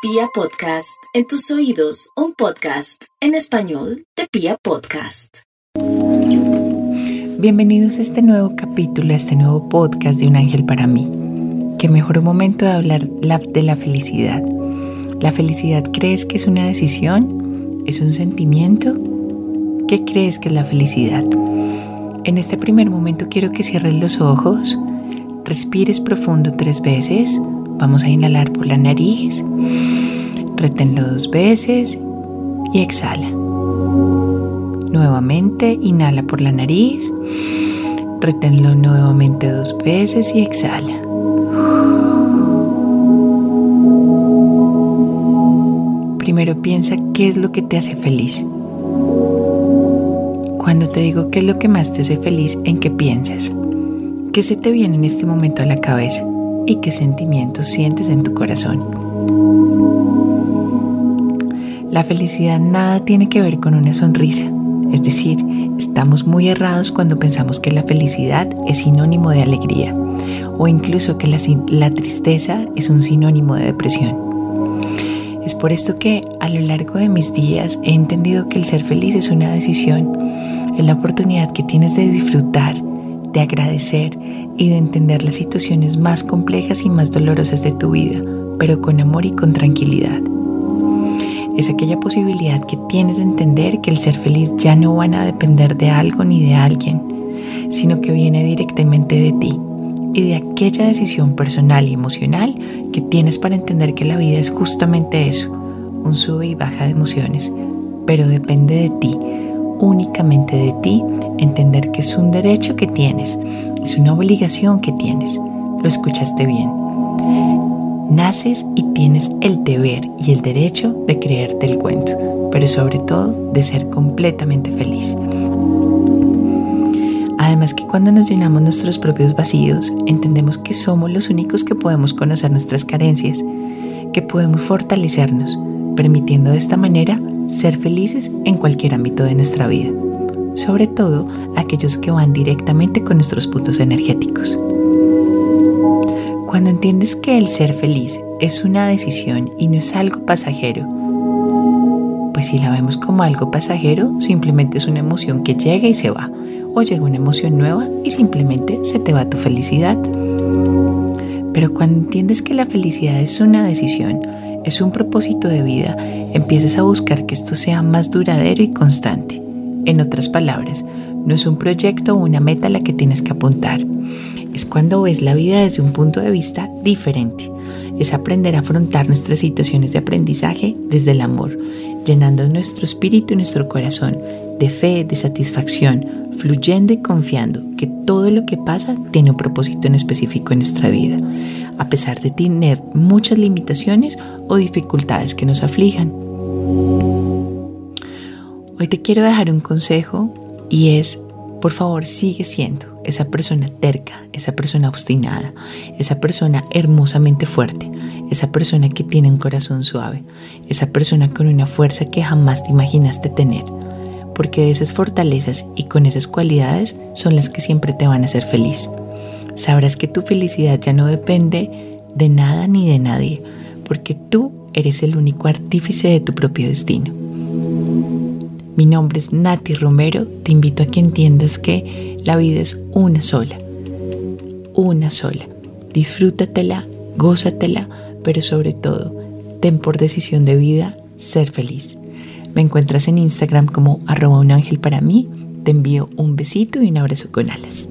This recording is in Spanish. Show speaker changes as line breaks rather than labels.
Pia Podcast, en tus oídos, un podcast en español de Pia Podcast.
Bienvenidos a este nuevo capítulo, a este nuevo podcast de Un Ángel para mí. Qué mejor momento de hablar de la felicidad. ¿La felicidad crees que es una decisión? ¿Es un sentimiento? ¿Qué crees que es la felicidad? En este primer momento quiero que cierres los ojos, respires profundo tres veces Vamos a inhalar por la nariz, reténlo dos veces y exhala. Nuevamente, inhala por la nariz, reténlo nuevamente dos veces y exhala. Primero piensa qué es lo que te hace feliz. Cuando te digo qué es lo que más te hace feliz, ¿en qué piensas? ¿Qué se te viene en este momento a la cabeza? Y qué sentimientos sientes en tu corazón. La felicidad nada tiene que ver con una sonrisa, es decir, estamos muy errados cuando pensamos que la felicidad es sinónimo de alegría o incluso que la, tristeza es un sinónimo de depresión. Es por esto que a lo largo de mis días he entendido que el ser feliz es una decisión, es la oportunidad que tienes de disfrutar de agradecer y de entender las situaciones más complejas y más dolorosas de tu vida, pero con amor y con tranquilidad. Es aquella posibilidad que tienes de entender que el ser feliz ya no van a depender de algo ni de alguien, sino que viene directamente de ti y de aquella decisión personal y emocional que tienes para entender que la vida es justamente eso, un sube y baja de emociones, pero depende de ti, únicamente de ti entender que es un derecho que tienes, es una obligación que tienes. Lo escuchaste bien. Naces y tienes el deber y el derecho de creerte el cuento, pero sobre todo de ser completamente feliz. Además que cuando nos llenamos nuestros propios vacíos, entendemos que somos los únicos que podemos conocer nuestras carencias, que podemos fortalecernos, permitiendo de esta manera ser felices en cualquier ámbito de nuestra vida sobre todo aquellos que van directamente con nuestros puntos energéticos. Cuando entiendes que el ser feliz es una decisión y no es algo pasajero, pues si la vemos como algo pasajero, simplemente es una emoción que llega y se va, o llega una emoción nueva y simplemente se te va tu felicidad. Pero cuando entiendes que la felicidad es una decisión, es un propósito de vida, empiezas a buscar que esto sea más duradero y constante. En otras palabras, no es un proyecto o una meta a la que tienes que apuntar. Es cuando ves la vida desde un punto de vista diferente. Es aprender a afrontar nuestras situaciones de aprendizaje desde el amor, llenando nuestro espíritu y nuestro corazón de fe, de satisfacción, fluyendo y confiando que todo lo que pasa tiene un propósito en específico en nuestra vida, a pesar de tener muchas limitaciones o dificultades que nos aflijan. Hoy te quiero dejar un consejo y es, por favor, sigue siendo esa persona terca, esa persona obstinada, esa persona hermosamente fuerte, esa persona que tiene un corazón suave, esa persona con una fuerza que jamás te imaginaste tener, porque esas fortalezas y con esas cualidades son las que siempre te van a hacer feliz. Sabrás que tu felicidad ya no depende de nada ni de nadie, porque tú eres el único artífice de tu propio destino. Mi nombre es Nati Romero. Te invito a que entiendas que la vida es una sola. Una sola. Disfrútatela, gózatela, pero sobre todo, ten por decisión de vida ser feliz. Me encuentras en Instagram como arroba un ángel para mí. Te envío un besito y un abrazo con alas.